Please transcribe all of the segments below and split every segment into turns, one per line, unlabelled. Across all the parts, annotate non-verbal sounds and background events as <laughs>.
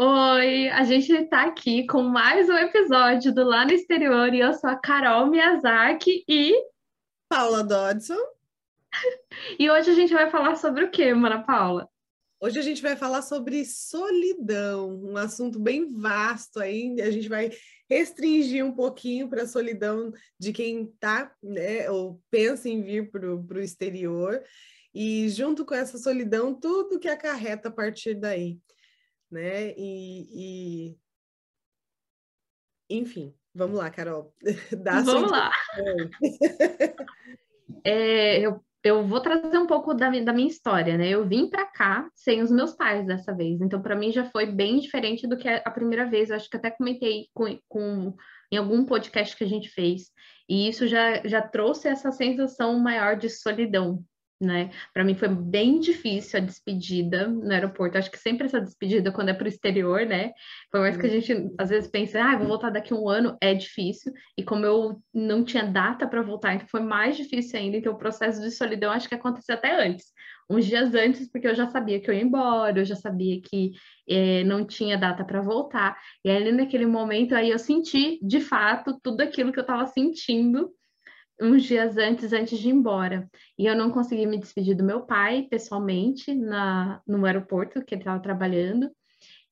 Oi, a gente está aqui com mais um episódio do Lá no Exterior e eu sou a Carol Miyazaki e
Paula Dodson.
E hoje a gente vai falar sobre o quê, Mana Paula?
Hoje a gente vai falar sobre solidão, um assunto bem vasto aí. A gente vai restringir um pouquinho para a solidão de quem está, né, ou pensa em vir para o exterior, e junto com essa solidão, tudo que acarreta a partir daí né? E, e... enfim, vamos lá, Carol. <laughs>
Dá vamos lá. <laughs> é, eu, eu vou trazer um pouco da, da minha história, né? Eu vim para cá sem os meus pais dessa vez, então para mim já foi bem diferente do que a primeira vez. Eu acho que até comentei com, com em algum podcast que a gente fez. E isso já, já trouxe essa sensação maior de solidão, né? Para mim foi bem difícil a despedida no aeroporto. Acho que sempre essa despedida quando é para o exterior, né? Por mais que a gente às vezes pense, ah, vou voltar daqui a um ano, é difícil. E como eu não tinha data para voltar, então foi mais difícil ainda. Então o processo de solidão acho que aconteceu até antes, uns dias antes, porque eu já sabia que eu ia embora, eu já sabia que eh, não tinha data para voltar. E ali naquele momento aí eu senti de fato tudo aquilo que eu estava sentindo uns dias antes, antes de ir embora. E eu não consegui me despedir do meu pai pessoalmente na, no aeroporto que ele estava trabalhando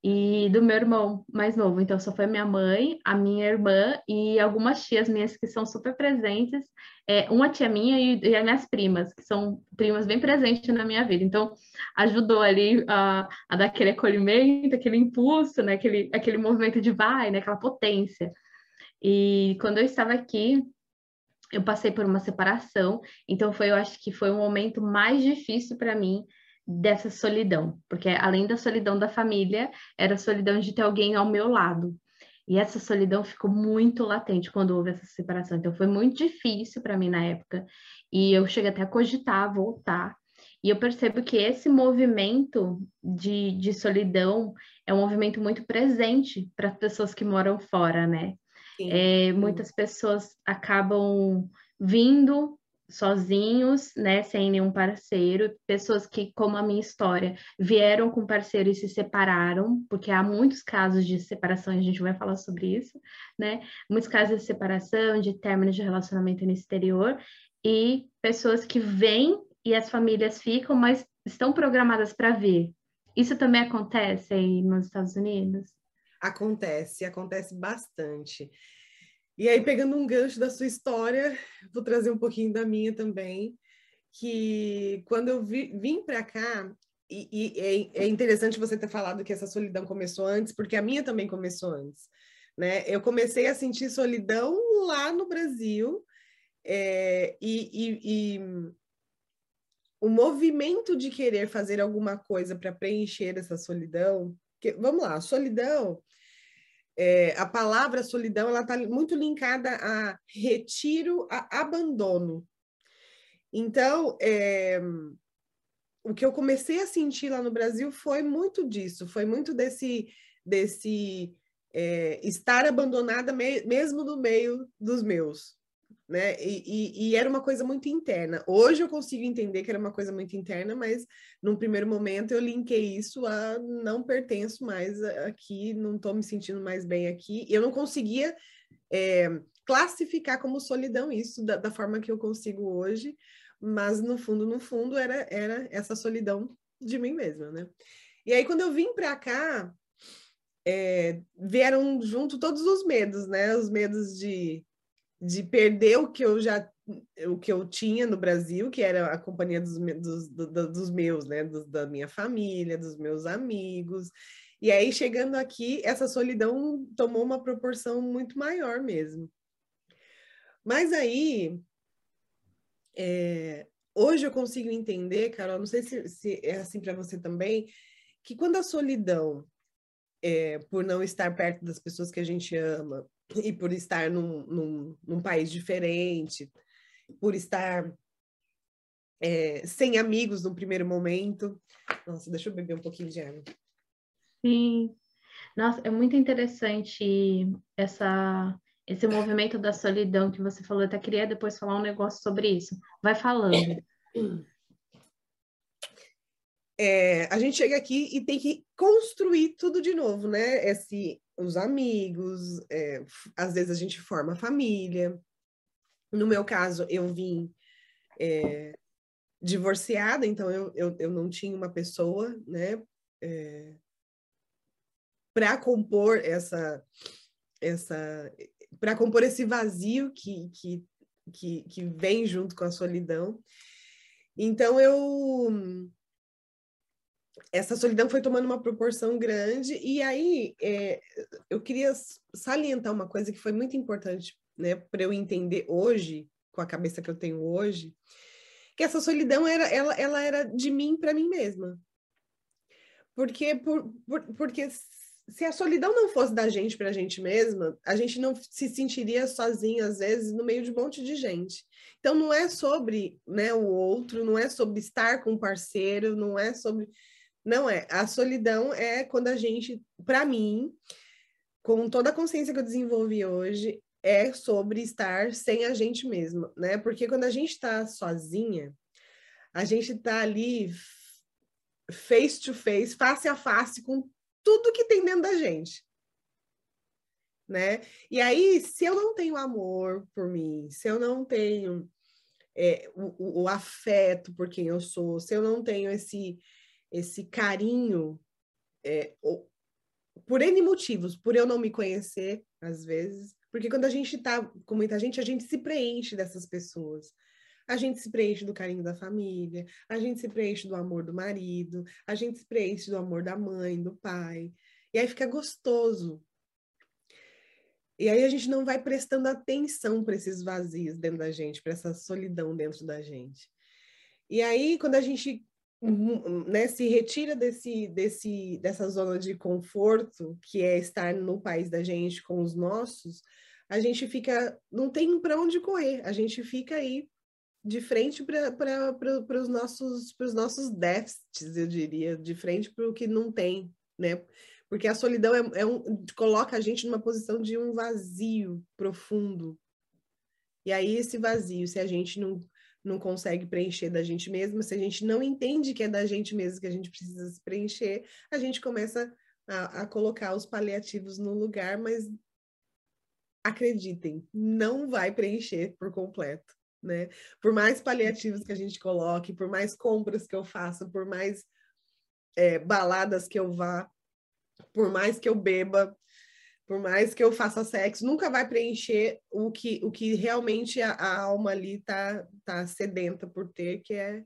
e do meu irmão mais novo. Então, só foi minha mãe, a minha irmã e algumas tias minhas que são super presentes. É, uma tia minha e, e as minhas primas, que são primas bem presentes na minha vida. Então, ajudou ali a, a dar aquele acolhimento, aquele impulso, né? aquele, aquele movimento de vai, né? aquela potência. E quando eu estava aqui, eu passei por uma separação, então foi, eu acho que foi o momento mais difícil para mim dessa solidão, porque além da solidão da família, era a solidão de ter alguém ao meu lado. E essa solidão ficou muito latente quando houve essa separação. Então foi muito difícil para mim na época. E eu cheguei até a cogitar voltar. E eu percebo que esse movimento de, de solidão é um movimento muito presente para as pessoas que moram fora, né? É, muitas pessoas acabam vindo sozinhos, né, sem nenhum parceiro, pessoas que, como a minha história, vieram com parceiro e se separaram, porque há muitos casos de separação, a gente vai falar sobre isso, né, muitos casos de separação, de término de relacionamento no exterior, e pessoas que vêm e as famílias ficam, mas estão programadas para vir. Isso também acontece aí nos Estados Unidos?
Acontece, acontece bastante. E aí, pegando um gancho da sua história, vou trazer um pouquinho da minha também, que quando eu vi, vim para cá, e, e é, é, interessante você ter falado que essa solidão começou antes, porque a minha também começou antes. Né? Eu comecei a sentir solidão lá no Brasil, é, e, e, e o movimento de querer fazer alguma coisa para preencher essa solidão, que, vamos lá, solidão é, a palavra solidão ela está muito linkada a retiro, a abandono. Então, é, o que eu comecei a sentir lá no Brasil foi muito disso, foi muito desse, desse é, estar abandonada me, mesmo no meio dos meus né? E, e, e, era uma coisa muito interna. Hoje eu consigo entender que era uma coisa muito interna, mas num primeiro momento eu linkei isso a não pertenço mais aqui, não estou me sentindo mais bem aqui. Eu não conseguia é, classificar como solidão isso da, da, forma que eu consigo hoje, mas no fundo, no fundo, era, era essa solidão de mim mesma, né? E aí, quando eu vim para cá, é, vieram junto todos os medos, né? Os medos de de perder o que eu já o que eu tinha no Brasil, que era a companhia dos, dos, dos meus, né, dos, da minha família, dos meus amigos. E aí, chegando aqui, essa solidão tomou uma proporção muito maior mesmo. Mas aí, é, hoje eu consigo entender, Carol, não sei se, se é assim para você também, que quando a solidão, é, por não estar perto das pessoas que a gente ama, e por estar num, num, num país diferente, por estar é, sem amigos no primeiro momento. Nossa, deixa eu beber um pouquinho de água.
Sim. Nossa, é muito interessante essa, esse movimento da solidão que você falou. Eu até queria depois falar um negócio sobre isso. Vai falando.
é, a gente chega aqui e tem que construir tudo de novo, né? Esse, os amigos, é, às vezes a gente forma família. No meu caso, eu vim é, divorciada, então eu, eu, eu não tinha uma pessoa, né? É, para compor essa essa para compor esse vazio que, que, que, que vem junto com a solidão. Então eu essa solidão foi tomando uma proporção grande, e aí é, eu queria salientar uma coisa que foi muito importante né, para eu entender hoje, com a cabeça que eu tenho hoje, que essa solidão era, ela, ela era de mim para mim mesma. Porque, por, por, porque se a solidão não fosse da gente para a gente mesma, a gente não se sentiria sozinha, às vezes, no meio de um monte de gente. Então, não é sobre né, o outro, não é sobre estar com um parceiro, não é sobre não é. A solidão é quando a gente, para mim, com toda a consciência que eu desenvolvi hoje, é sobre estar sem a gente mesma, né? Porque quando a gente está sozinha, a gente está ali face to face, face a face com tudo que tem dentro da gente. Né? E aí, se eu não tenho amor por mim, se eu não tenho é, o, o, afeto por quem eu sou, se eu não tenho esse esse carinho é, por N motivos, por eu não me conhecer, às vezes, porque quando a gente está com muita gente, a gente se preenche dessas pessoas. A gente se preenche do carinho da família, a gente se preenche do amor do marido, a gente se preenche do amor da mãe, do pai. E aí fica gostoso. E aí a gente não vai prestando atenção para esses vazios dentro da gente, para essa solidão dentro da gente. E aí, quando a gente né, se retira desse, desse, dessa zona de conforto, que é estar no país da gente com os nossos, a gente fica, não tem para onde correr, a gente fica aí de frente para os nossos, nossos déficits, eu diria, de frente para o que não tem, né? Porque a solidão é, é um, coloca a gente numa posição de um vazio profundo. E aí, esse vazio, se a gente não não consegue preencher da gente mesma, se a gente não entende que é da gente mesmo que a gente precisa se preencher, a gente começa a, a colocar os paliativos no lugar, mas acreditem, não vai preencher por completo. Né? Por mais paliativos que a gente coloque, por mais compras que eu faça, por mais é, baladas que eu vá, por mais que eu beba, por mais que eu faça sexo, nunca vai preencher o que, o que realmente a, a alma ali tá, tá sedenta por ter, que é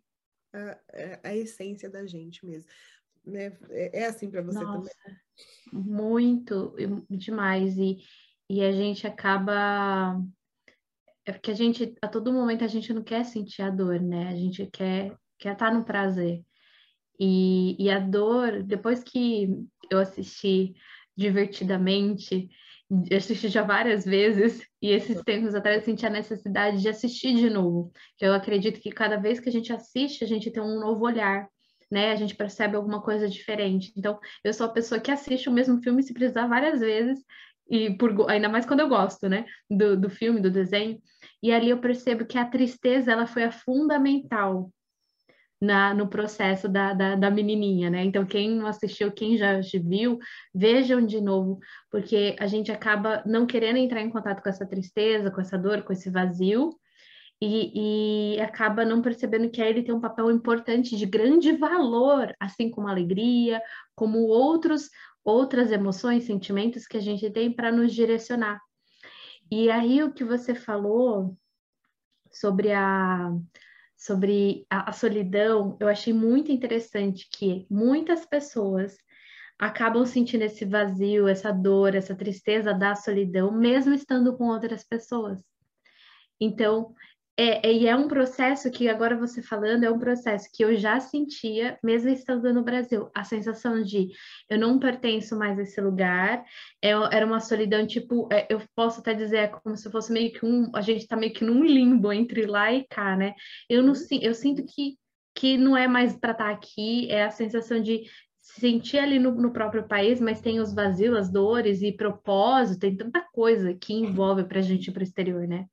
a, é a essência da gente mesmo. Né? É, é assim para você Nossa, também?
Muito, demais. E, e a gente acaba. É porque a gente, a todo momento, a gente não quer sentir a dor, né? A gente quer, quer estar tá no prazer. E, e a dor, depois que eu assisti divertidamente. Assisti já várias vezes e esses tempos atrás eu senti a necessidade de assistir de novo. Que eu acredito que cada vez que a gente assiste, a gente tem um novo olhar, né? A gente percebe alguma coisa diferente. Então, eu sou a pessoa que assiste o mesmo filme se precisar várias vezes e por, ainda mais quando eu gosto, né, do, do filme, do desenho. E ali eu percebo que a tristeza ela foi a fundamental na, no processo da, da, da, menininha, né? Então, quem não assistiu, quem já viu, vejam de novo, porque a gente acaba não querendo entrar em contato com essa tristeza, com essa dor, com esse vazio, e, e acaba não percebendo que ele tem um papel importante de grande valor, assim como a alegria, como outros outras emoções, sentimentos que a gente tem para nos direcionar. E aí o que você falou sobre a sobre a, a solidão, eu achei muito interessante que muitas pessoas acabam sentindo esse vazio, essa dor, essa tristeza da solidão, mesmo estando com outras pessoas. Então, é, e é um processo que, agora você falando, é um processo que eu já sentia, mesmo estando no Brasil. A sensação de eu não pertenço mais a esse lugar, é, era uma solidão, tipo, é, eu posso até dizer, é como se fosse meio que um. A gente tá meio que num limbo entre lá e cá, né? Eu, não, eu sinto que, que não é mais para estar tá aqui, é a sensação de sentir ali no, no, próprio país, mas tem os vazios, as dores e propósito, tem tanta coisa que envolve para a gente ir para o exterior, né?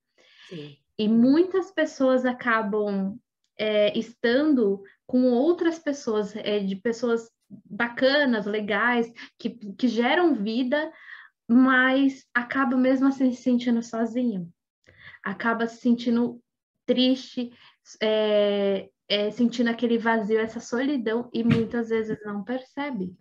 Sim. E muitas pessoas acabam é, estando com outras pessoas, é, de pessoas bacanas, legais, que, que geram vida, mas acaba mesmo assim se sentindo sozinho, acaba se sentindo triste, é, é, sentindo aquele vazio, essa solidão, e muitas vezes não percebe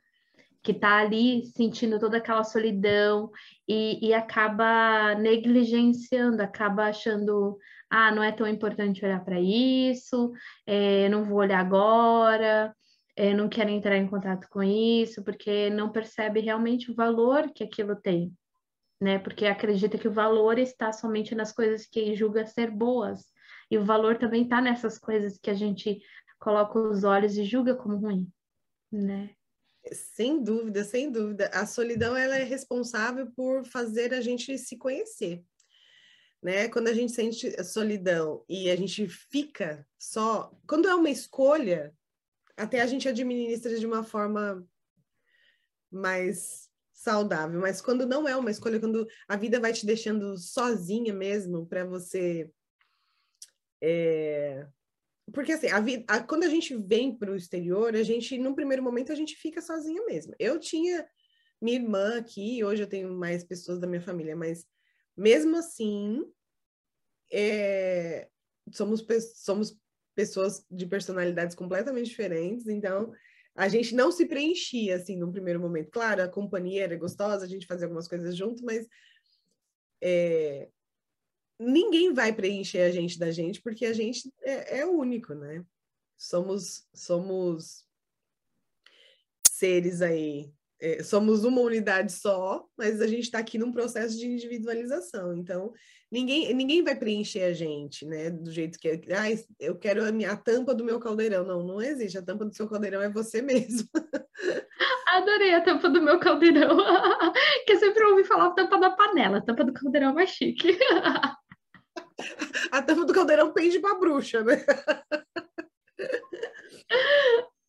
que está ali sentindo toda aquela solidão e, e, acaba negligenciando, acaba achando, ah, não é tão importante olhar para isso, é, não vou olhar agora, é, não quero entrar em contato com isso, porque não percebe realmente o valor que aquilo tem, né? Porque acredita que o valor está somente nas coisas que julga ser boas, e o valor também está nessas coisas que a gente coloca os olhos e julga como ruim, né?
Sem dúvida, sem dúvida. A solidão ela é responsável por fazer a gente se conhecer. Né? Quando a gente sente solidão e a gente fica só, quando é uma escolha, até a gente administra de uma forma mais saudável, mas quando não é uma escolha, quando a vida vai te deixando sozinha mesmo para você é, porque assim, a vida, quando a gente vem para o exterior, a gente, num primeiro momento, a gente fica sozinha mesmo. Eu tinha minha irmã aqui, hoje eu tenho mais pessoas da minha família, mas mesmo assim, é, somos, somos pessoas de personalidades completamente diferentes, então a gente não se preenchia assim num primeiro momento. Claro, a companhia era gostosa, a gente fazia algumas coisas junto, mas é, ninguém vai preencher a gente da gente, porque a gente é, é único, né? Somos, somos seres aí, é, somos uma unidade só, mas a gente está aqui num processo de individualização. Então, ninguém, ninguém vai preencher a gente, né? Do jeito que ah, eu quero a, minha, a tampa do meu caldeirão. Não, não existe. A tampa do seu caldeirão é você mesmo. <laughs>
Adorei a tampa do meu caldeirão. <laughs> que eu sempre ouvi falar tampa da panela. Tampa do caldeirão é mais chique. <laughs>
a tampa do caldeirão pende para bruxa, né?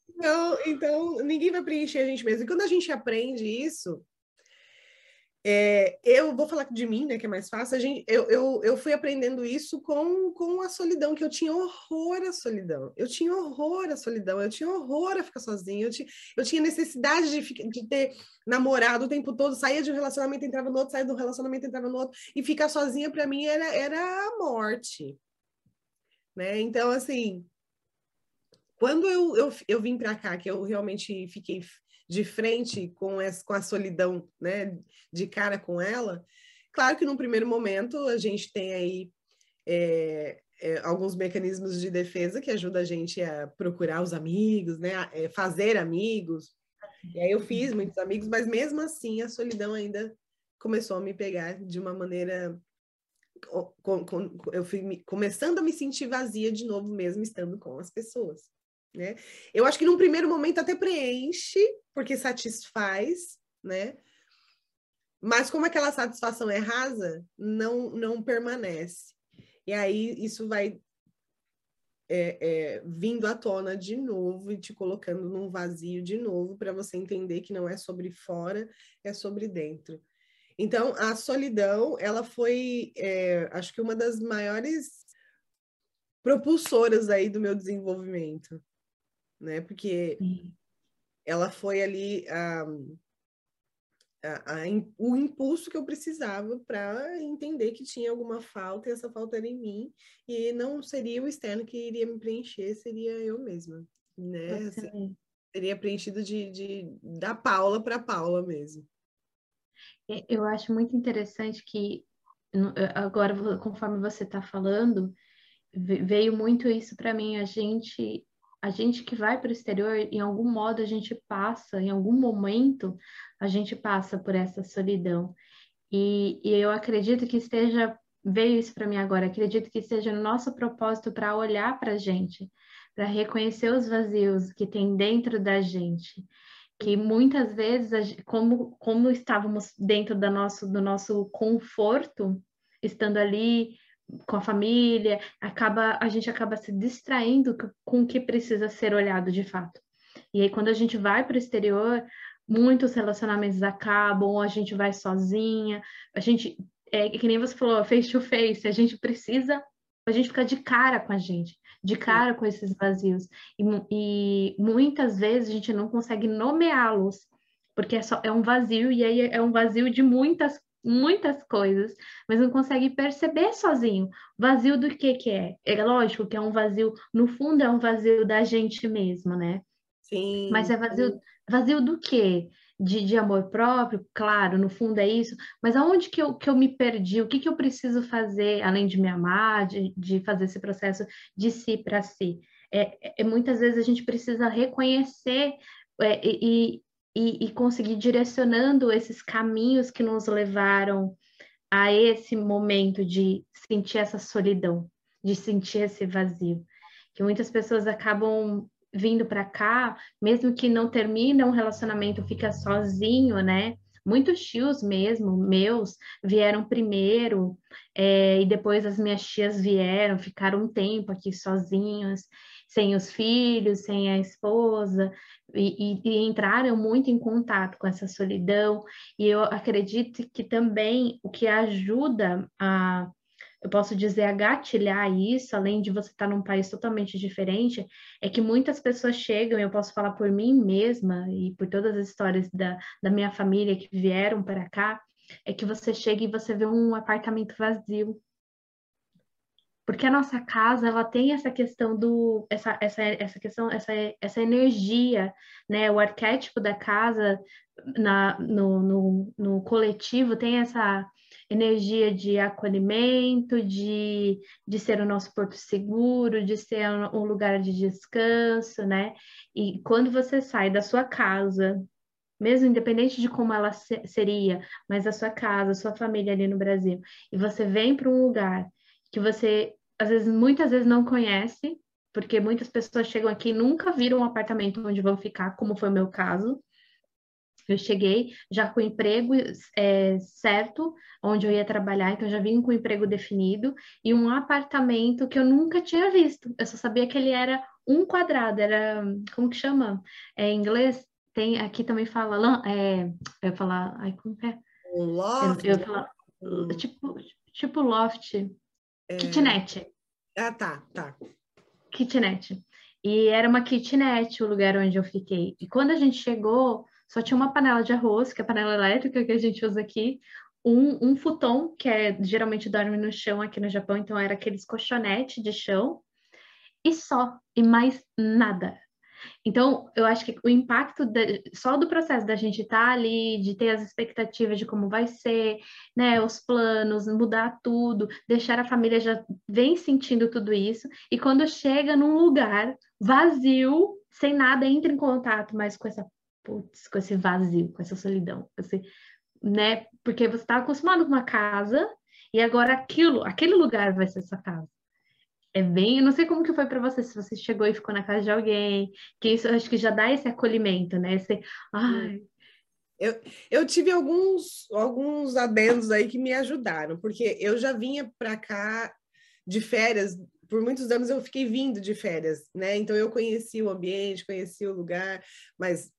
Então, então, ninguém vai preencher a gente mesmo. E quando a gente aprende isso, é, eu vou falar de mim, né, que é mais fácil. Gente, eu, eu, eu fui aprendendo isso com, com a solidão, que eu tinha horror à solidão. Eu tinha horror à solidão, eu tinha horror a ficar sozinha, eu tinha, eu tinha necessidade de, de ter namorado o tempo todo, saía de um relacionamento, entrava no outro, saía do relacionamento, entrava no outro, e ficar sozinha para mim era, era a morte. Né? Então, assim, quando eu, eu, eu vim para cá, que eu realmente fiquei de frente com, essa, com a solidão, né, de cara com ela, claro que num primeiro momento a gente tem aí é, é, alguns mecanismos de defesa que ajudam a gente a procurar os amigos, né, a, é, fazer amigos. E aí eu fiz muitos amigos, mas mesmo assim a solidão ainda começou a me pegar de uma maneira eu fui começando a me sentir vazia de novo mesmo estando com as pessoas. Né? Eu acho que num primeiro momento até preenche, porque satisfaz, né? Mas como aquela satisfação é rasa, não, não permanece. E aí isso vai é, é, vindo à tona de novo e te colocando num vazio de novo para você entender que não é sobre fora, é sobre dentro. Então, a solidão, ela foi, é, acho que uma das maiores propulsoras aí do meu desenvolvimento, né? Porque Sim. ela foi ali a, a, a, o impulso que eu precisava para entender que tinha alguma falta e essa falta era em mim e não seria o externo que iria me preencher, seria eu mesma, né? Assim, seria preenchido de, de da Paula para Paula mesmo.
É, eu acho muito interessante que agora, conforme você está falando, veio muito isso para mim. A gente a gente que vai para o exterior, em algum modo a gente passa, em algum momento, a gente passa por essa solidão. E, e eu acredito que esteja, veio isso para mim agora, acredito que esteja no nosso propósito para olhar para a gente, para reconhecer os vazios que tem dentro da gente. Que muitas vezes, como, como estávamos dentro do nosso, do nosso conforto, estando ali com a família, acaba a gente acaba se distraindo com o que precisa ser olhado de fato. E aí quando a gente vai para o exterior, muitos relacionamentos acabam, a gente vai sozinha, a gente é que nem você falou, face to face, a gente precisa a gente fica de cara com a gente, de cara com esses vazios. E, e muitas vezes a gente não consegue nomeá-los, porque é, só, é um vazio, e aí é um vazio de muitas muitas coisas, mas não consegue perceber sozinho. Vazio do que que é? É lógico que é um vazio, no fundo é um vazio da gente mesmo, né?
Sim.
Mas é vazio, vazio do quê? De, de amor próprio, claro, no fundo é isso, mas aonde que eu, que eu me perdi? O que, que eu preciso fazer, além de me amar, de, de fazer esse processo de si para si? É, é, muitas vezes a gente precisa reconhecer é, e, e, e conseguir direcionando esses caminhos que nos levaram a esse momento de sentir essa solidão, de sentir esse vazio, que muitas pessoas acabam vindo para cá, mesmo que não termine um relacionamento, fica sozinho, né? Muitos tios mesmo, meus, vieram primeiro, é, e depois as minhas tias vieram, ficaram um tempo aqui sozinhos, sem os filhos, sem a esposa, e, e, entraram muito em contato com essa solidão. E eu acredito que também o que ajuda a, eu posso dizer, a gatilhar isso, além de você estar num país totalmente diferente, é que muitas pessoas chegam, eu posso falar por mim mesma e por todas as histórias da, da minha família que vieram para cá, é que você chega e você vê um apartamento vazio porque a nossa casa ela tem essa questão do essa, essa, essa questão essa, essa energia né o arquétipo da casa na, no, no, no coletivo tem essa energia de acolhimento, de, de ser o nosso porto seguro, de ser um lugar de descanso, né? E quando você sai da sua casa, mesmo independente de como ela seria, mas a sua casa, a sua família ali no Brasil, e você vem para um lugar que você às vezes muitas vezes não conhece, porque muitas pessoas chegam aqui e nunca viram um apartamento onde vão ficar, como foi o meu caso. Eu cheguei já com o emprego é, certo, onde eu ia trabalhar, então já vim com o emprego definido e um apartamento que eu nunca tinha visto. Eu só sabia que ele era um quadrado, era como que chama? É, em inglês tem aqui também fala, é, eu ia falar, ai como é?
Um loft.
Eu, eu falar, tipo, tipo loft. É... Kitnet.
Ah, tá, tá.
Kitnet. E era uma kitnet o lugar onde eu fiquei. E quando a gente chegou, só tinha uma panela de arroz, que é a panela elétrica que a gente usa aqui, um, um futon, que é geralmente dorme no chão aqui no Japão, então era aqueles colchonetes de chão, e só, e mais nada. Então, eu acho que o impacto de, só do processo da gente estar tá ali, de ter as expectativas de como vai ser, né, os planos, mudar tudo, deixar a família já vem sentindo tudo isso, e quando chega num lugar vazio, sem nada, entra em contato mais com essa putz, com esse vazio, com essa solidão, com esse, né? Porque você está acostumado com uma casa e agora aquilo, aquele lugar vai ser sua casa é bem, eu não sei como que foi para você, se você chegou e ficou na casa de alguém, que isso acho que já dá esse acolhimento, né? Esse, ai,
eu, eu tive alguns, alguns adendos aí que me ajudaram, porque eu já vinha para cá de férias, por muitos anos eu fiquei vindo de férias, né? Então eu conheci o ambiente, conheci o lugar, mas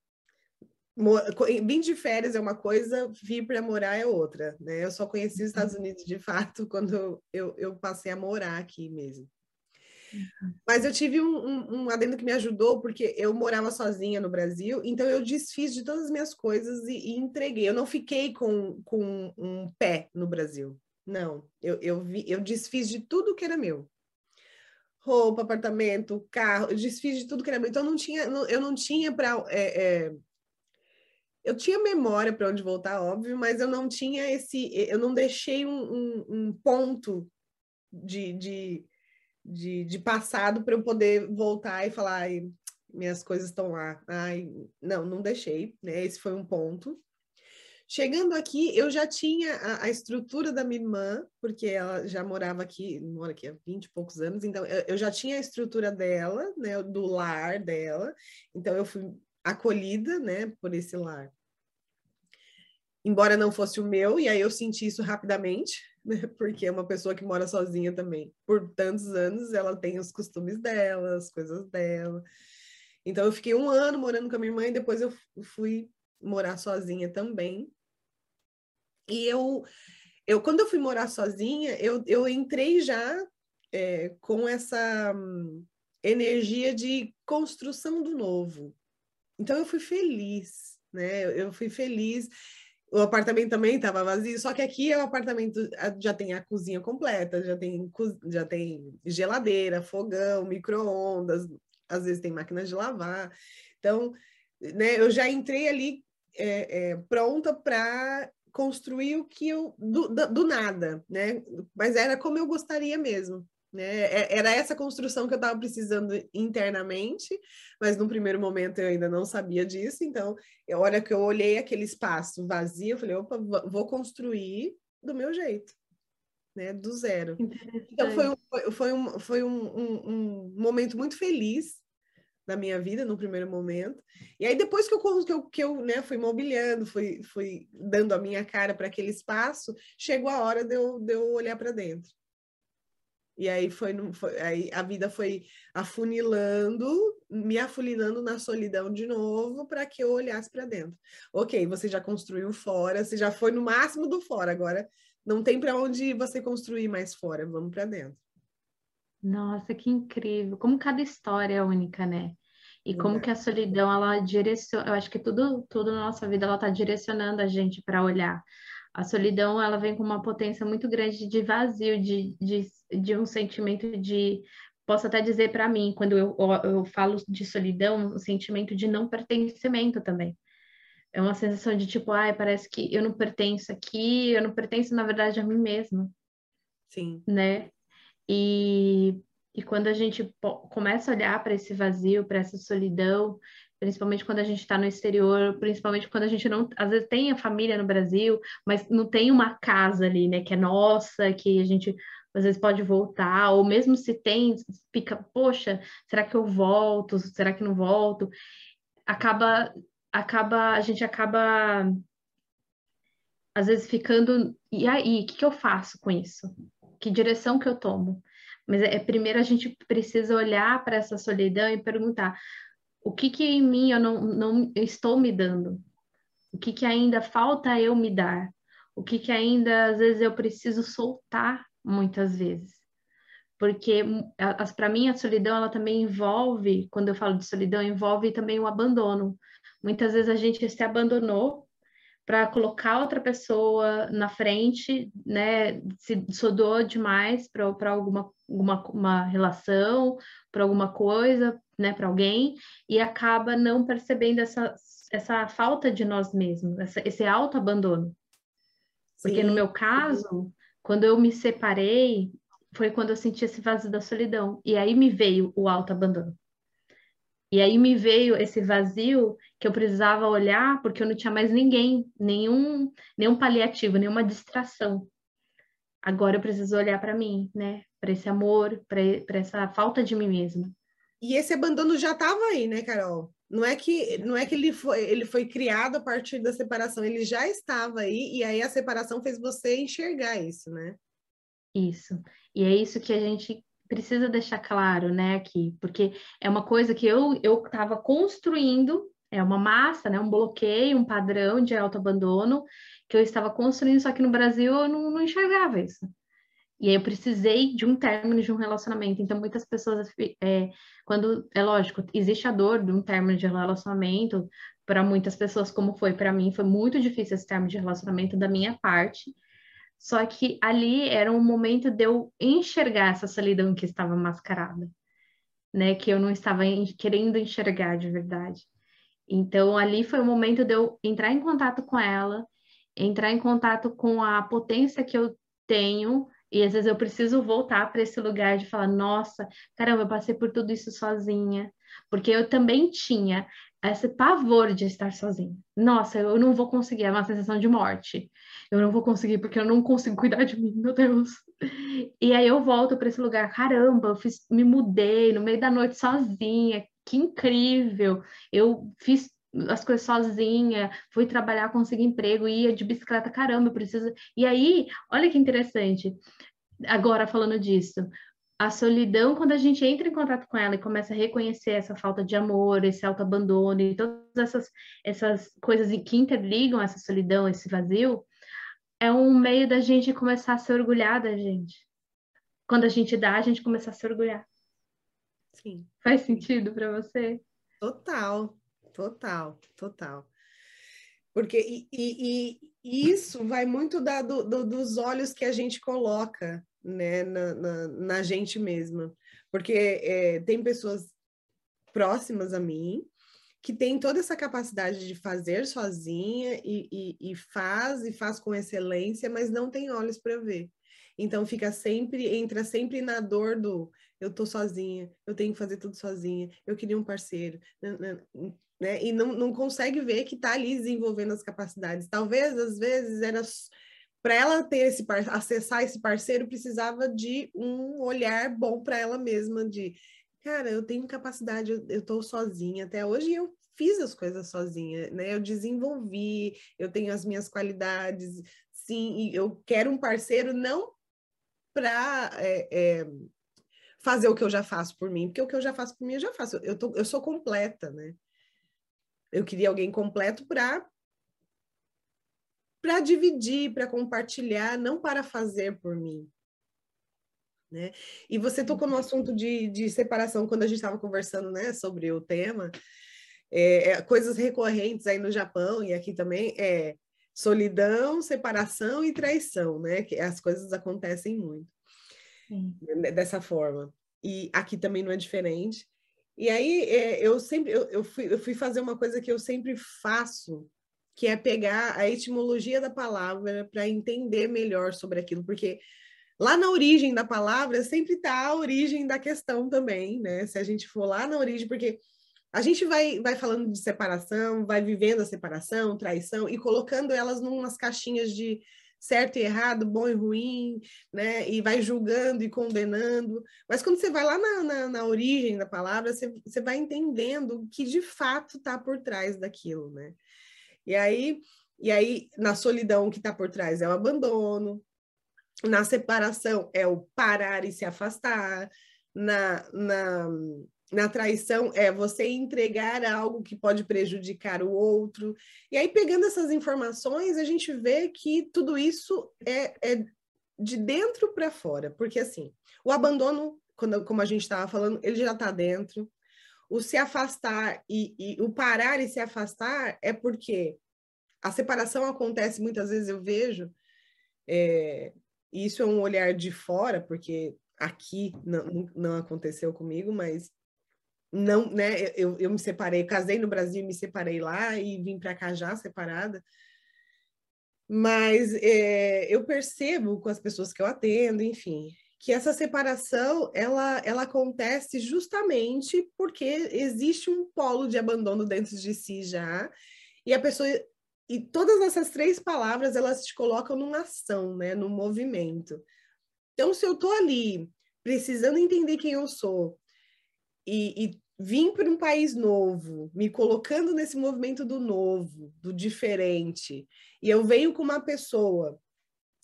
Vim de férias é uma coisa, vir para morar é outra, né? Eu só conheci os Estados Unidos de fato <laughs> quando eu, eu passei a morar aqui mesmo. Mas eu tive um, um, um, adendo que me ajudou, porque eu morava sozinha no Brasil, então eu desfiz de todas as minhas coisas e, e entreguei. Eu não fiquei com, com um pé no Brasil. Não, eu, eu, vi, eu desfiz de tudo que era meu. Roupa, apartamento, carro, eu desfiz de tudo que era meu. Então não tinha, eu não tinha para. É, é, eu tinha memória para onde voltar, óbvio, mas eu não tinha esse. Eu não deixei um, um ponto de, de de, de passado para eu poder voltar e falar, ai, minhas coisas estão lá. Ai, não, não deixei, né? Esse foi um ponto. Chegando aqui, eu já tinha a, a, estrutura da minha irmã, porque ela já morava aqui, mora aqui há 20 e poucos anos, então eu, eu já tinha a estrutura dela, né, do lar dela, então eu fui acolhida, né, por esse lar. Embora não fosse o meu, e aí eu senti isso rapidamente, né? <laughs> Porque é uma pessoa que mora sozinha também. Por tantos anos, ela tem os costumes dela, as coisas dela. Então, eu fiquei um ano morando com a minha mãe, depois eu fui morar sozinha também. E eu, eu quando eu fui morar sozinha, eu, eu entrei já é, com essa energia de construção do novo. Então eu fui feliz, né? Eu fui feliz. O apartamento também estava vazio, só que aqui o apartamento já tem a cozinha completa, já tem, já tem geladeira, fogão, micro-ondas, às vezes tem máquina de lavar. Então, né, eu já entrei ali é, é, pronta para construir o que eu do, do, nada, né? Mas era como eu gostaria mesmo. Né? É, era essa construção que eu estava precisando internamente, mas no primeiro momento eu ainda não sabia disso. Então, a hora que eu olhei aquele espaço vazio, eu falei: opa, vou construir do meu jeito, né? do zero. Então, foi um, foi um, foi um, um, um momento muito feliz da minha vida no primeiro momento. E aí depois que eu que eu, que eu né, fui mobiliando, fui, fui dando a minha cara para aquele espaço, chegou a hora de eu, de eu olhar para dentro. E aí foi, foi, aí a vida foi afunilando, me afunilando na solidão de novo para que eu olhasse para dentro. OK, você já construiu fora, você já foi no máximo do fora, agora não tem para onde você construir mais fora, vamos para dentro.
Nossa, que incrível! Como cada história é única, né? E como que a solidão ela direciona, eu acho que tudo tudo na nossa vida ela está direcionando a gente para olhar a solidão ela vem com uma potência muito grande de vazio, de, de, de um sentimento de. Posso até dizer para mim, quando eu, eu falo de solidão, um sentimento de não pertencimento também. É uma sensação de tipo, ai, parece que eu não pertenço aqui, eu não pertenço, na verdade, a mim mesma.
Sim.
Né? E, e quando a gente começa a olhar para esse vazio, para essa solidão, principalmente quando a gente está no exterior, principalmente quando a gente não, às vezes tem a família no Brasil, mas não tem uma casa ali, né, que é nossa, que a gente às vezes pode voltar, ou mesmo se tem, fica, poxa, será que eu volto? Será que não volto? Acaba, acaba, a gente acaba às vezes ficando, e aí, o que, que eu faço com isso? Que direção que eu tomo? Mas é, primeiro a gente precisa olhar para essa solidão e perguntar: o que que em mim eu não, não estou me dando? O que que ainda falta eu me dar? O que que ainda às vezes eu preciso soltar muitas vezes? Porque para mim a solidão ela também envolve, quando eu falo de solidão, envolve também o abandono. Muitas vezes a gente se abandonou para colocar outra pessoa na frente, né? Se sodou demais para alguma uma, uma relação, para alguma coisa, né, para alguém, e acaba não percebendo essa, essa falta de nós mesmos, essa, esse autoabandono. Porque Sim. no meu caso, quando eu me separei, foi quando eu senti esse vazio da solidão. E aí me veio o autoabandono. E aí me veio esse vazio que eu precisava olhar porque eu não tinha mais ninguém, nenhum, nenhum paliativo, nenhuma distração. Agora eu preciso olhar para mim, né? Para esse amor, para essa falta de mim mesma.
E esse abandono já estava aí, né, Carol? Não é que não é que ele foi ele foi criado a partir da separação, ele já estava aí e aí a separação fez você enxergar isso, né?
Isso. E é isso que a gente precisa deixar claro, né, aqui, porque é uma coisa que eu eu estava construindo, é uma massa, né, um bloqueio, um padrão de autoabandono que eu estava construindo, só que no Brasil eu não, não enxergava isso. E aí eu precisei de um término de um relacionamento. Então, muitas pessoas, é, quando, é lógico, existe a dor de um término de relacionamento, para muitas pessoas, como foi para mim, foi muito difícil esse término de relacionamento da minha parte. Só que ali era um momento de eu enxergar essa solidão que estava mascarada, né? Que eu não estava querendo enxergar de verdade. Então, ali foi o momento de eu entrar em contato com ela, entrar em contato com a potência que eu tenho e às vezes eu preciso voltar para esse lugar de falar: nossa, caramba, eu passei por tudo isso sozinha. Porque eu também tinha esse pavor de estar sozinha. Nossa, eu não vou conseguir, é uma sensação de morte. Eu não vou conseguir porque eu não consigo cuidar de mim, meu Deus. E aí eu volto para esse lugar, caramba, eu fiz, me mudei no meio da noite sozinha, que incrível. Eu fiz as coisas sozinha, fui trabalhar, consegui emprego, ia de bicicleta, caramba, eu preciso. E aí, olha que interessante, agora falando disso, a solidão, quando a gente entra em contato com ela e começa a reconhecer essa falta de amor, esse autoabandono e todas essas, essas coisas que interligam essa solidão, esse vazio, é um meio da gente começar a se orgulhar da gente. Quando a gente dá, a gente começar a se orgulhar.
Sim.
Faz sentido para você?
Total, total, total. Porque e, e, e isso vai muito da, do, do, dos olhos que a gente coloca né, na, na, na gente mesma. Porque é, tem pessoas próximas a mim que tem toda essa capacidade de fazer sozinha e, e, e faz e faz com excelência, mas não tem olhos para ver. Então fica sempre, entra sempre na dor do eu tô sozinha, eu tenho que fazer tudo sozinha, eu queria um parceiro, né? né, né e não, não consegue ver que está ali desenvolvendo as capacidades. Talvez, às vezes, era para ela ter esse acessar esse parceiro, precisava de um olhar bom para ela mesma, de cara, eu tenho capacidade, eu, eu tô sozinha até hoje eu fiz as coisas sozinha, né? Eu desenvolvi, eu tenho as minhas qualidades, sim, e eu quero um parceiro não para é, é, fazer o que eu já faço por mim, porque o que eu já faço por mim eu já faço, eu, tô, eu sou completa, né? Eu queria alguém completo para para dividir, para compartilhar, não para fazer por mim. Né? E você tocou no uhum. assunto de, de separação quando a gente estava conversando né, sobre o tema. É, é, coisas recorrentes aí no Japão e aqui também é solidão, separação e traição, né? Que as coisas acontecem muito Sim. dessa forma. E aqui também não é diferente. E aí é, eu sempre eu, eu, fui, eu fui fazer uma coisa que eu sempre faço, que é pegar a etimologia da palavra para entender melhor sobre aquilo, porque Lá na origem da palavra sempre está a origem da questão também, né? Se a gente for lá na origem, porque a gente vai, vai falando de separação, vai vivendo a separação, traição e colocando elas numas caixinhas de certo e errado, bom e ruim, né? E vai julgando e condenando. Mas quando você vai lá na, na, na origem da palavra, você, você vai entendendo o que de fato está por trás daquilo, né? E aí, e aí, na solidão, que está por trás é o abandono, na separação é o parar e se afastar. Na, na, na traição é você entregar algo que pode prejudicar o outro. E aí, pegando essas informações, a gente vê que tudo isso é, é de dentro para fora. Porque, assim, o abandono, quando, como a gente estava falando, ele já está dentro. O se afastar e, e o parar e se afastar é porque a separação acontece muitas vezes, eu vejo. É, isso é um olhar de fora, porque aqui não, não aconteceu comigo, mas não, né? Eu, eu me separei, casei no Brasil, me separei lá e vim para cá já separada. Mas é, eu percebo com as pessoas que eu atendo, enfim, que essa separação ela, ela acontece justamente porque existe um polo de abandono dentro de si já, e a pessoa e todas essas três palavras, elas te colocam numa ação, né? Num movimento. Então, se eu estou ali precisando entender quem eu sou e, e vim para um país novo, me colocando nesse movimento do novo, do diferente, e eu venho com uma pessoa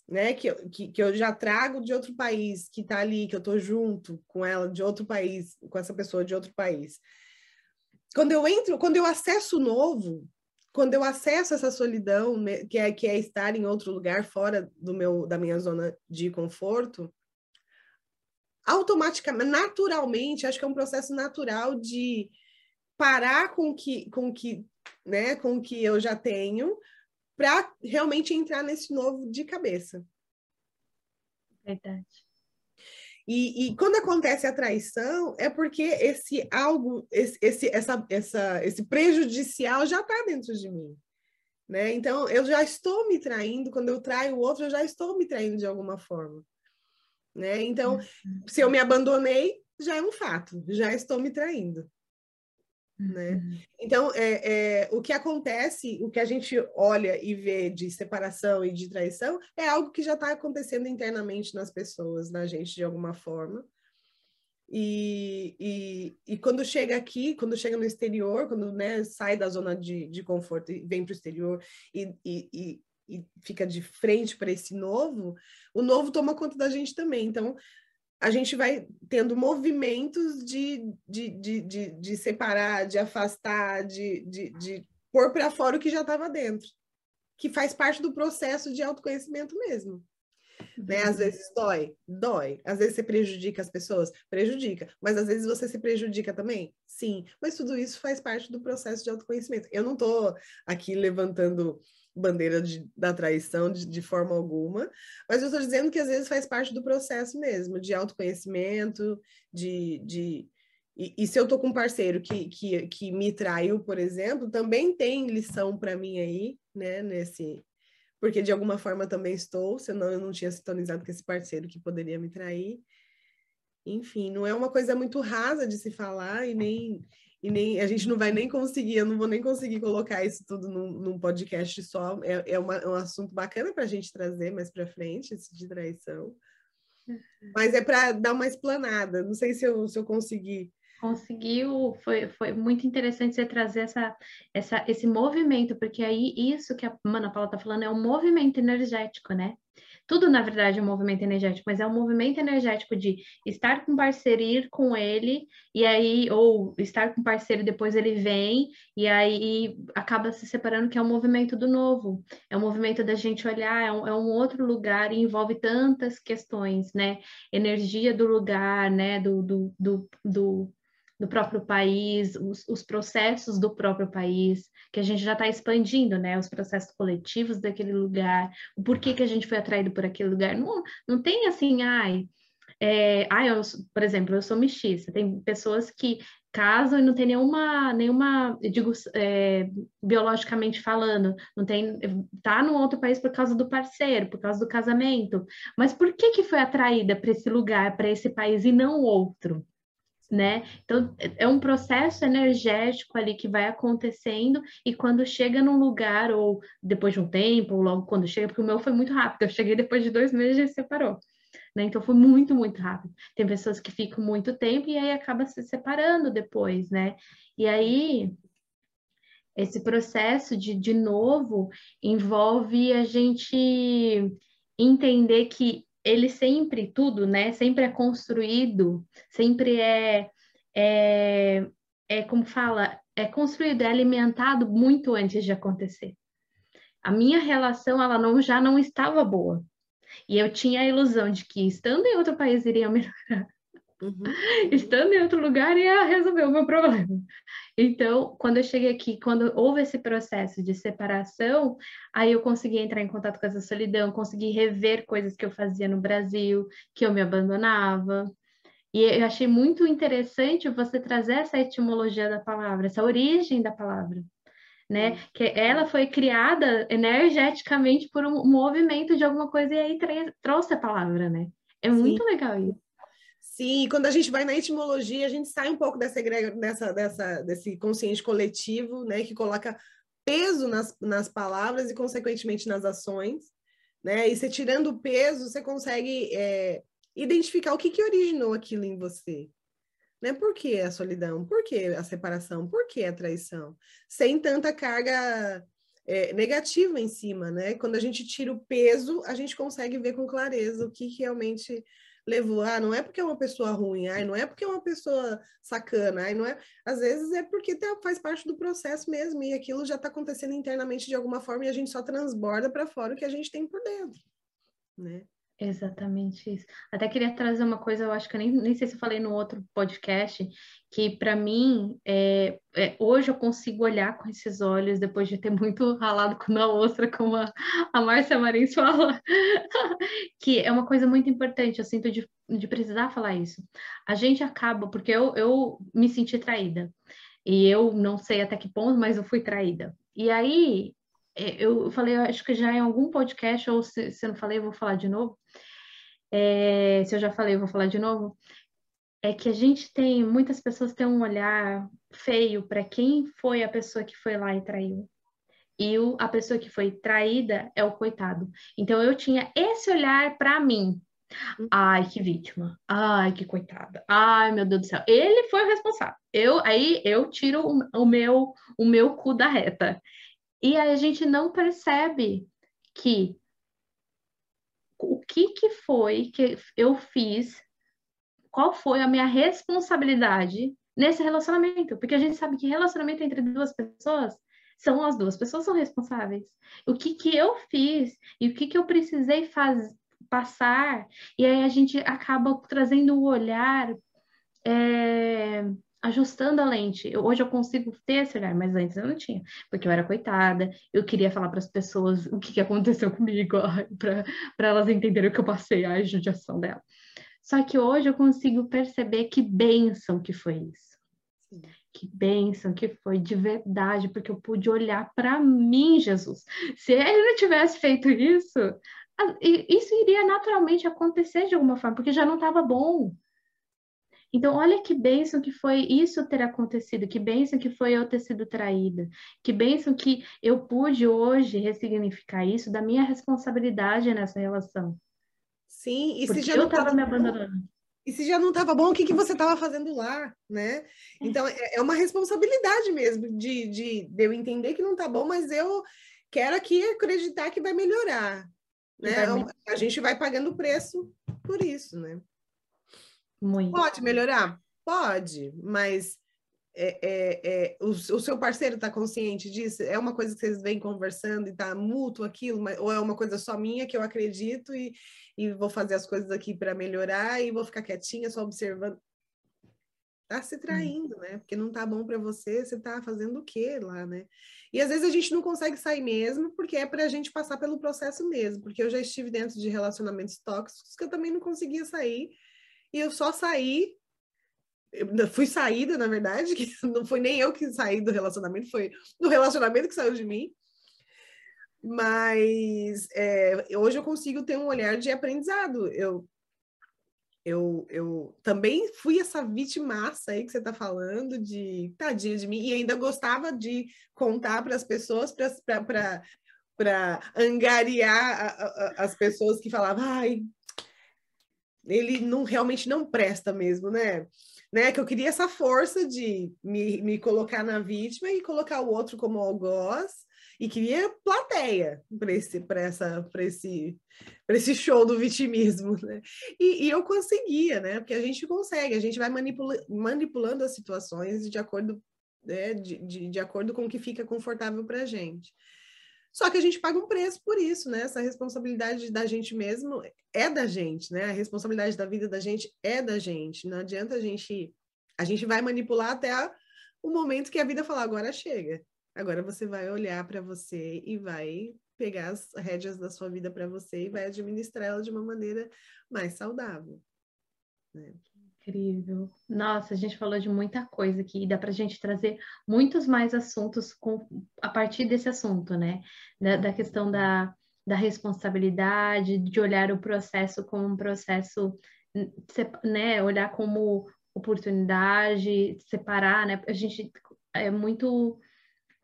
né, que, que, que eu já trago de outro país, que está ali, que eu estou junto com ela de outro país, com essa pessoa de outro país. Quando eu entro, quando eu acesso o novo, quando eu acesso essa solidão, né, que é, que é estar em outro lugar fora do meu, da minha zona de conforto, automaticamente, naturalmente, acho que é um processo natural de parar com que, com que, né, com que eu já tenho, para realmente entrar nesse novo de cabeça.
Verdade.
E, e, quando acontece a traição, é porque esse algo, esse, esse, essa, essa, esse prejudicial já está dentro de mim. Né? Então, eu já estou me traindo, quando eu traio o outro, eu já estou me traindo de alguma forma. Né? Então, uhum. se eu me abandonei, já é um fato, já estou me traindo. Né? Uhum. Então, é, é, o que acontece, o que a gente olha e vê de separação e de traição, é algo que já está acontecendo internamente nas pessoas, na gente, de alguma forma. E, e, e, quando chega aqui, quando chega no exterior, quando né, sai da zona de, de conforto e vem para o exterior e, e, e fica de frente para esse novo, o novo toma conta da gente também. Então, a gente vai tendo movimentos de, de, de, de, de separar, de afastar, de, de, de pôr para fora o que já estava dentro, que faz parte do processo de autoconhecimento mesmo. Né? Às vezes dói, dói. Às vezes você prejudica as pessoas, prejudica. Mas às vezes você se prejudica também, sim. Mas tudo isso faz parte do processo de autoconhecimento. Eu não estou aqui levantando bandeira de, da traição de, de, forma alguma, mas eu estou dizendo que às vezes faz parte do processo mesmo, de autoconhecimento, de. de e, e se eu estou com um parceiro que, que, que me traiu, por exemplo, também tem lição para mim aí, né, nesse. Porque de alguma forma também estou, senão eu não tinha sintonizado com esse parceiro que poderia me trair. Enfim, não é uma coisa muito rasa de se falar e nem e nem a gente não vai nem conseguir, eu não vou nem conseguir colocar isso tudo num, num podcast só. É, é, uma, é, um assunto bacana para a gente trazer mais para frente, esse de traição. Uhum. Mas é para dar uma explanada. Não sei se eu, se eu consegui.
Conseguiu, foi, foi muito interessante você trazer essa, essa, esse movimento, porque aí isso que a Mana Paula está falando é um movimento energético, né? Tudo, na verdade, é um movimento energético, mas é um movimento energético de estar com parceiro, ir com ele, e aí, ou estar com parceiro e depois ele vem, e aí acaba se separando, que é um movimento do novo. É um movimento da gente olhar, é um, é um outro lugar e envolve tantas questões, né? Energia do lugar, né? do, do, do, do do próprio país, os, os, processos do próprio país, que a gente já está expandindo, né? Os processos coletivos daquele lugar, o porquê que a gente foi atraído por aquele lugar. Não, não tem assim, ai, é, ai eu, por exemplo, eu sou mestiça, tem pessoas que casam e não tem nenhuma, nenhuma, digo, é, biologicamente falando, não tem, tá no outro país por causa do parceiro, por causa do casamento, mas por que que foi atraída para esse lugar, para esse país e não outro? Né? Então, é um processo energético ali que vai acontecendo e quando chega num lugar, ou depois de um tempo, ou logo quando chega, porque o meu foi muito rápido, eu cheguei depois de dois meses e separou. Né? Então foi muito, muito rápido. Tem pessoas que ficam muito tempo e aí acaba se separando depois, né? E aí esse processo de, de novo envolve a gente entender que ele sempre, tudo, né? Sempre é construído, sempre é, é, é como fala, é construído, é alimentado muito antes de acontecer. A minha relação, ela não, já não estava boa. E eu tinha a ilusão de que estando em outro país iria melhorar. Uhum. <laughs> Estando em outro lugar ia resolver o meu problema. Então, quando eu cheguei aqui, quando houve esse processo de separação, aí eu consegui entrar em contato com essa solidão, consegui rever coisas que eu fazia no Brasil, que eu me abandonava. E eu achei muito interessante você trazer essa etimologia da palavra, essa origem da palavra. Né? Que ela foi criada energeticamente por um movimento de alguma coisa e aí trouxe a palavra, né? É Sim. muito legal isso.
Sim, quando a gente vai na etimologia, a gente sai um pouco dessa, dessa, dessa, desse consciente coletivo, né, que coloca peso nas, nas palavras e, consequentemente, nas ações, né? E você tirando o peso, você consegue é, identificar o que, que originou aquilo em você. Né? Por que a solidão? Por que a separação? Por que a traição? Sem tanta carga é, negativa em cima, né? Quando a gente tira o peso, a gente consegue ver com clareza o que, que realmente levou, ah, não é porque é uma pessoa ruim, ai, não é porque é uma pessoa sacana, ai, não é. Às vezes é porque tá, faz parte do processo mesmo, e aquilo já está acontecendo internamente de alguma forma e a gente só transborda para fora o que a gente tem por dentro, né?
Exatamente isso. Até queria trazer uma coisa, eu acho que eu nem, nem sei se eu falei no outro podcast, que para mim, é, é, hoje eu consigo olhar com esses olhos, depois de ter <laughs> muito ralado com a ostra, como a, a Márcia Marins fala, <laughs> que é uma coisa muito importante, eu sinto de, de precisar falar isso. A gente acaba, porque eu, eu me senti traída, e eu não sei até que ponto, mas eu fui traída. E aí, eu falei, acho que já em algum podcast, ou se, se eu não falei, eu vou falar de novo. É, se eu já falei, eu vou falar de novo. É que a gente tem, muitas pessoas têm um olhar feio para quem foi a pessoa que foi lá e traiu. E o, a pessoa que foi traída é o coitado. Então eu tinha esse olhar para mim. Ai, que vítima. Ai, que coitada. Ai, meu Deus do céu. Ele foi o responsável. Eu aí eu tiro o, o meu o meu cu da reta. E a gente não percebe que o que, que foi que eu fiz, qual foi a minha responsabilidade nesse relacionamento, porque a gente sabe que relacionamento entre duas pessoas são as duas pessoas são responsáveis. O que que eu fiz e o que que eu precisei faz, passar, e aí a gente acaba trazendo o olhar, é, ajustando a lente. Hoje eu consigo ter esse olhar, mas antes eu não tinha, porque eu era coitada, eu queria falar para as pessoas o que, que aconteceu <laughs> comigo, para elas entenderem o que eu passei, a judiação dela. Só que hoje eu consigo perceber que bênção que foi isso. Sim. Que bênção que foi de verdade, porque eu pude olhar para mim, Jesus. Se ele não tivesse feito isso, isso iria naturalmente acontecer de alguma forma, porque já não estava bom. Então, olha que bênção que foi isso ter acontecido, que bênção que foi eu ter sido traída, que bênção que eu pude hoje ressignificar isso da minha responsabilidade nessa relação.
Sim, e
Porque
se já
eu estava me abandonando.
E se já não estava bom, o que, que você estava fazendo lá, né? Então, é, é uma responsabilidade mesmo de, de, de eu entender que não está bom, mas eu quero aqui acreditar que vai melhorar. Né? Vai a gente vai pagando o preço por isso, né?
Muito.
Pode melhorar? Pode, mas é, é, é, o, o, seu parceiro está consciente disso? É uma coisa que vocês vêm conversando e está mútuo aquilo, mas, ou é uma coisa só minha que eu acredito e, e vou fazer as coisas aqui para melhorar e vou ficar quietinha só observando? Tá se traindo, né? Porque não tá bom para você, você tá fazendo o quê lá, né? E às vezes a gente não consegue sair mesmo, porque é para a gente passar pelo processo mesmo. Porque eu já estive dentro de relacionamentos tóxicos que eu também não conseguia sair e eu só saí, eu fui saída, na verdade, <laughs> que não foi nem eu que saí do relacionamento, foi do relacionamento que saiu de mim. Mas é, hoje eu consigo ter um olhar de aprendizado. Eu, eu, eu também fui essa vitimaça aí que você está falando, de tadinha de mim, e ainda gostava de contar para as pessoas, para angariar a, a, as pessoas que falavam, ai, ele não realmente não presta mesmo, né? né? Que eu queria essa força de me, me colocar na vítima e colocar o outro como algoz e queria plateia para esse para essa para esse para esse show do vitimismo, né? E, e, eu conseguia, né? Porque a gente consegue, a gente vai manipula, manipulando as situações de acordo né? de, de, de acordo com o que fica confortável para gente. Só que a gente paga um preço por isso, né? Essa responsabilidade da gente mesmo é da gente, né? A responsabilidade da vida da gente é da gente. Não adianta a gente. A gente vai manipular até o momento que a vida falar, agora chega. Agora você vai olhar para você e vai pegar as rédeas da sua vida para você e vai administrar ela de uma maneira mais saudável. Né?
Incrível. Nossa, a gente falou de muita coisa aqui, dá para a gente trazer muitos mais assuntos com, a partir desse assunto, né? Da, da, questão da, da responsabilidade, de olhar o processo como um processo, né? Olhar como oportunidade, separar, né? A gente é muito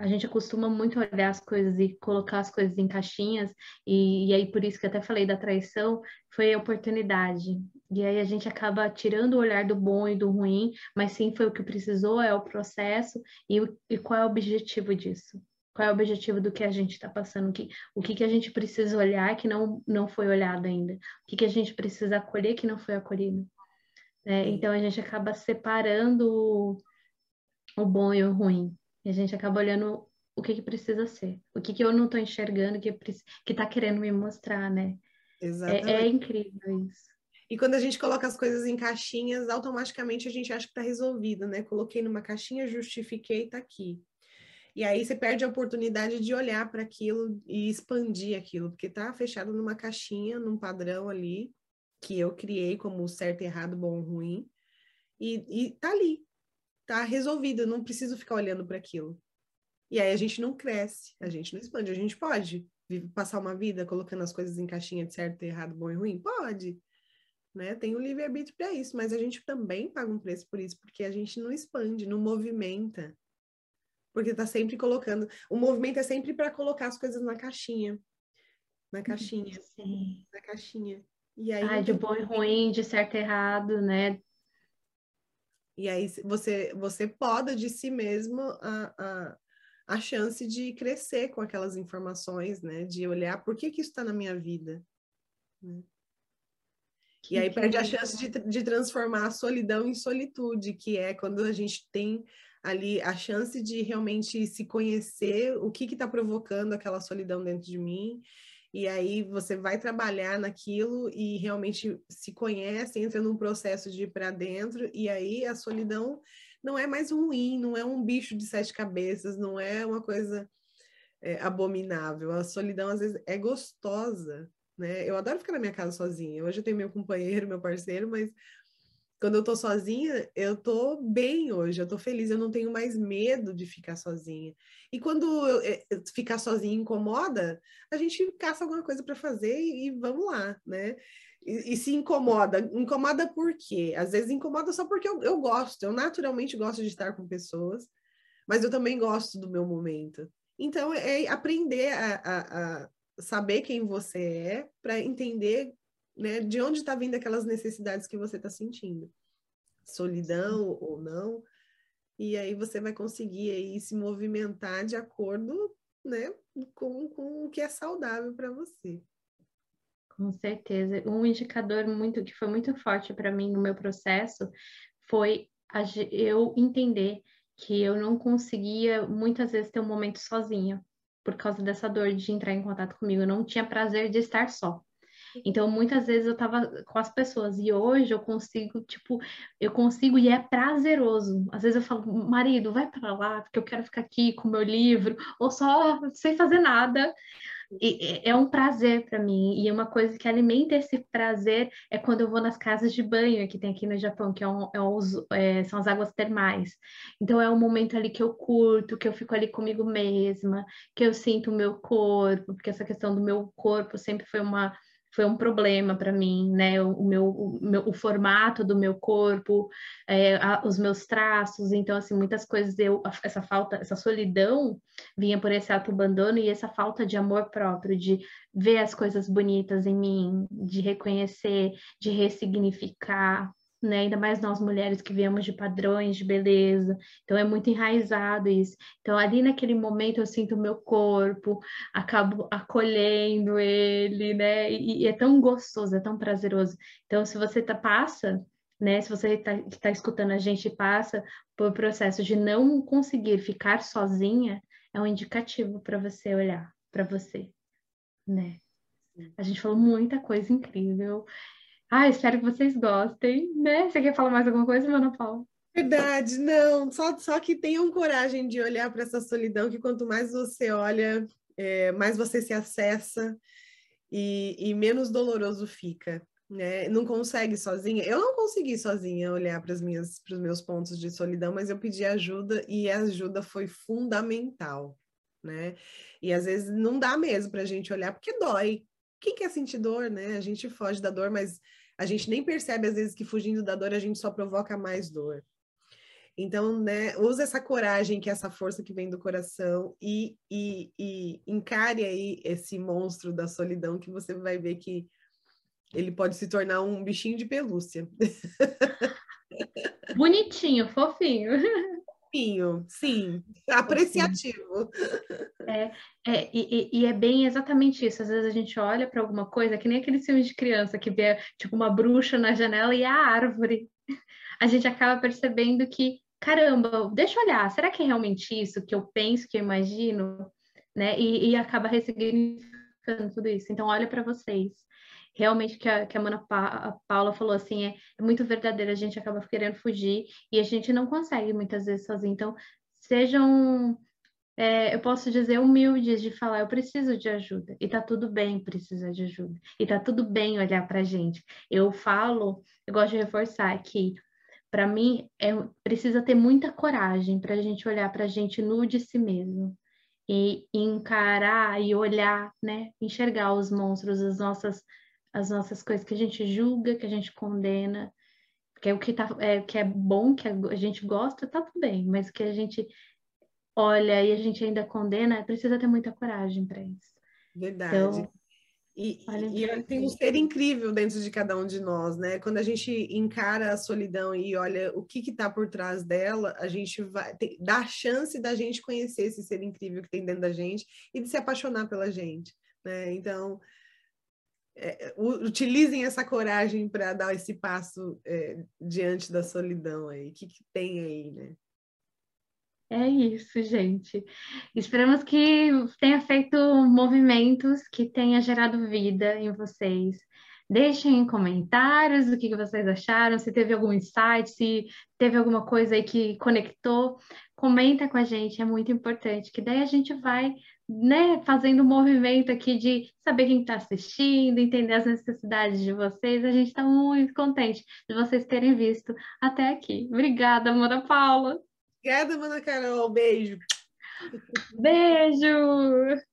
a gente acostuma muito olhar as coisas e colocar as coisas em caixinhas, e, e, aí por isso que até falei da traição, foi a oportunidade. E aí a gente acaba tirando o olhar do bom e do ruim, mas sim foi o que precisou, é o processo, e, e qual é o objetivo disso? Qual é o objetivo do que a gente está passando? O que, o que, que a gente precisa olhar que não, não foi olhado ainda? O que, que a gente precisa acolher que não foi acolhido? É, então a gente acaba separando o, o bom e o ruim. E a gente acaba olhando o que, que precisa ser, o que, que eu não estou enxergando, que está querendo me mostrar, né?
Exatamente.
É, é, incrível isso.
E quando a gente coloca as coisas em caixinhas, automaticamente a gente acha que está resolvido, né? Coloquei numa caixinha, justifiquei, está aqui. E aí você perde a oportunidade de olhar para aquilo e expandir aquilo, porque está fechado numa caixinha, num padrão ali, que eu criei como certo, errado, bom, ruim, e, e tá ali, tá resolvido, eu não preciso ficar olhando para aquilo. E aí a gente não cresce, a gente não expande. A gente pode passar uma vida colocando as coisas em caixinha de certo, errado, bom e ruim? Pode. Né? Tem o livre-arbítrio para isso, mas a gente também paga um preço por isso, porque a gente não expande, não movimenta. Porque está sempre colocando. O movimento é sempre para colocar as coisas na caixinha. Na caixinha.
Sim.
Na caixinha. E aí,
ah, de bom e ruim, de certo e errado, né?
E aí você, você poda de si mesmo a, a, a chance de crescer com aquelas informações, né? De olhar por que, que isso está na minha vida. Né? E aí perde a chance de, de transformar a solidão em solitude, que é quando a gente tem ali a chance de realmente se conhecer, o que está provocando aquela solidão dentro de mim. E aí você vai trabalhar naquilo e realmente se conhece, entra num processo de ir para dentro, e aí a solidão não é mais ruim, não é um bicho de sete cabeças, não é uma coisa é, abominável. A solidão às vezes é gostosa, né? Eu adoro ficar na minha casa sozinha. Hoje eu tenho meu companheiro, meu parceiro, mas quando eu tô sozinha, eu tô bem hoje, eu tô feliz, eu não tenho mais medo de ficar sozinha. E quando eu, eu, eh, ficar sozinha incomoda, a gente caça alguma coisa para fazer e, e, vamos lá, né? E, e, se incomoda. Incomoda por quê? Às vezes incomoda só porque eu, eu gosto, eu naturalmente gosto de estar com pessoas, mas eu também gosto do meu momento. Então, é aprender a, a, a saber quem você é para entender né, de onde está vindo aquelas necessidades que você está sentindo, solidão ou não, e aí você vai conseguir aí se movimentar de acordo, né, com, com o que é saudável para você.
Com certeza. Um indicador muito que foi muito forte para mim no meu processo foi a, eu entender que eu não conseguia muitas vezes ter um momento sozinha por causa dessa dor de entrar em contato comigo. Eu não tinha prazer de estar só. Então, muitas vezes eu tava com as pessoas e hoje eu consigo, tipo, eu consigo e é prazeroso. Às vezes eu falo, marido, vai para lá, porque eu quero ficar aqui com meu livro, ou só sem fazer nada. E, é um prazer para mim, e uma coisa que alimenta esse prazer é quando eu vou nas casas de banho que tem aqui no Japão, que é um, é um, é, são as águas termais. Então é um momento ali que eu curto, que eu fico ali comigo mesma, que eu sinto o meu corpo, porque essa questão do meu corpo sempre foi uma foi um problema para mim, né? O, meu, o, meu, o formato do meu corpo, é, a, os meus traços, então assim muitas coisas eu essa falta, essa solidão vinha por esse auto abandono e essa falta de amor próprio, de ver as coisas bonitas em mim, de reconhecer, de ressignificar, né? Ainda mais nós mulheres que viemos de padrões de beleza, então é muito enraizado isso. Então ali naquele momento eu sinto o meu corpo, acabo acolhendo ele, né? E, e é tão gostoso, é tão prazeroso. Então se você tá, passa, né? Se você está tá escutando a gente passa por processo de não conseguir ficar sozinha, é um indicativo para você olhar para você, né? A gente falou muita coisa incrível. Ah, espero que vocês gostem, né? Você quer falar mais alguma coisa, Ana Paula?
Verdade, não. Só, só que tenham coragem de olhar para essa solidão, que quanto mais você olha, é, mais você se acessa e, e menos doloroso fica. Né? Não consegue sozinha. Eu não consegui sozinha olhar para os meus pontos de solidão, mas eu pedi ajuda e a ajuda foi fundamental, né? E às vezes não dá mesmo para a gente olhar porque dói. Quem quer sentir dor, né? A gente foge da dor, mas a gente nem percebe às vezes que fugindo da dor a gente só provoca mais dor. Então, né, usa essa coragem, que é essa força que vem do coração, e, e, e encare aí esse monstro da solidão, que você vai ver que ele pode se tornar um bichinho de pelúcia. <laughs>
Bonitinho, fofinho. <laughs>
Fofinho, sim. Apreciativo.
É, é e, e, é bem exatamente isso. Às vezes a gente olha para alguma coisa, que nem aquele filme de criança que vê tipo uma bruxa na janela e a árvore. A gente acaba percebendo que, caramba, deixa eu olhar, será que é realmente isso que eu penso, que eu imagino? Né? E, e acaba ressignificando tudo isso. Então, olha para vocês realmente que a, que a Mana pa a Paula falou assim, é, é, muito verdadeiro, a gente acaba querendo fugir e a gente não consegue muitas vezes sozinho. Então, sejam, é, eu posso dizer, humildes de falar, eu preciso de ajuda. E tá tudo bem precisar de ajuda. E tá tudo bem olhar pra gente. Eu falo, eu gosto de reforçar que para mim é, precisa ter muita coragem para a gente olhar para a gente nu de si mesmo e encarar e olhar, né, enxergar os monstros, as nossas as nossas coisas que a gente julga, que a gente condena, que é o que, tá, é, que é bom, que a gente gosta, tá tudo bem, mas que a gente olha e a gente ainda condena, precisa ter muita coragem para isso.
Verdade. Então, e, e tem um ser incrível dentro de cada um de nós, né? Quando a gente encara a solidão e olha o que está por trás dela, a gente vai ter, dá a chance da gente conhecer esse ser incrível que tem dentro da gente e de se apaixonar pela gente, né? Então, é, utilizem essa coragem para dar esse passo é, diante da solidão aí. O que, que tem aí, né?
É isso, gente. Esperamos que tenha feito movimentos que tenha gerado vida em vocês. Deixem em comentários o que vocês acharam, se teve algum insight, se teve alguma coisa aí que conectou. Comenta com a gente, é muito importante, que daí a gente vai né, fazendo um movimento aqui de saber quem está assistindo, entender as necessidades de vocês. A gente está muito contente de vocês terem visto até aqui. Obrigada, Ana Paula.
Obrigada, Mana Carol. Beijo.
Beijo!